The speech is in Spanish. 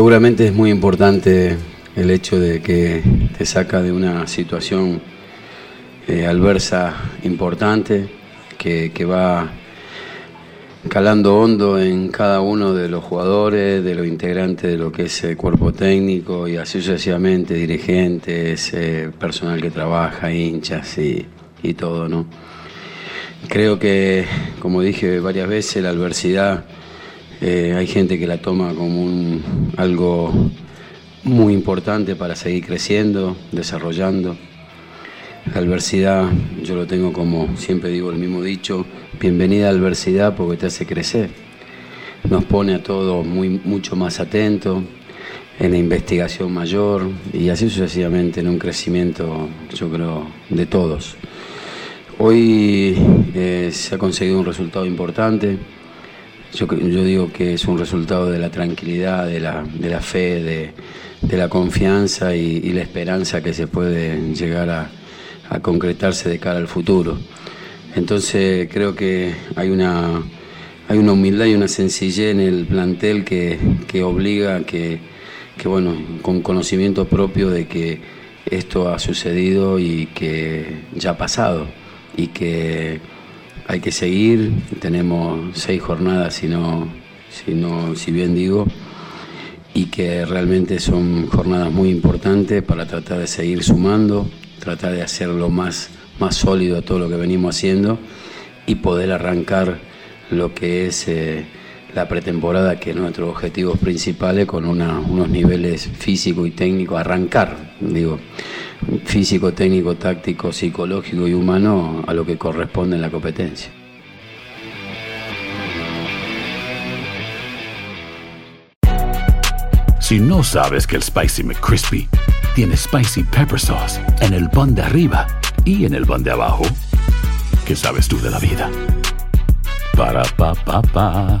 Seguramente es muy importante el hecho de que te saca de una situación eh, adversa importante que, va calando hondo en cada uno de los jugadores, de los integrantes de lo que es el cuerpo técnico y así sucesivamente, dirigentes, eh, personal que trabaja, hinchas y, y todo, ¿no? Creo que, como dije varias veces, la adversidad eh, hay gente que la toma como un, algo muy importante para seguir creciendo, desarrollando. La adversidad, yo lo tengo como siempre digo el mismo dicho, bienvenida a la adversidad porque te hace crecer. Nos pone a todos muy, mucho más atentos, en la investigación mayor y así sucesivamente en un crecimiento, yo creo, de todos. Hoy eh, se ha conseguido un resultado importante. Yo, digo que es un resultado de la tranquilidad, de la, fe, de, la confianza y, la esperanza que se puede llegar a, concretarse de cara al futuro. Entonces creo que hay una, hay una humildad y una sencillez en el plantel que, obliga que, que, bueno, con conocimiento propio de que esto ha sucedido y que ya ha pasado y que hay que seguir. Tenemos seis jornadas, si, no, si, no, si bien digo, y que realmente son jornadas muy importantes para tratar de seguir sumando, tratar de hacerlo más, más sólido a todo lo que venimos haciendo y poder arrancar lo que es eh, la pretemporada, que es nuestro objetivo principal, con una, unos niveles físicos y técnicos, arrancar, digo físico, técnico, táctico, psicológico y humano a lo que corresponde en la competencia. Si no sabes que el Spicy McCrispy tiene Spicy Pepper Sauce en el pan de arriba y en el pan de abajo, ¿qué sabes tú de la vida? Para, pa, pa, pa.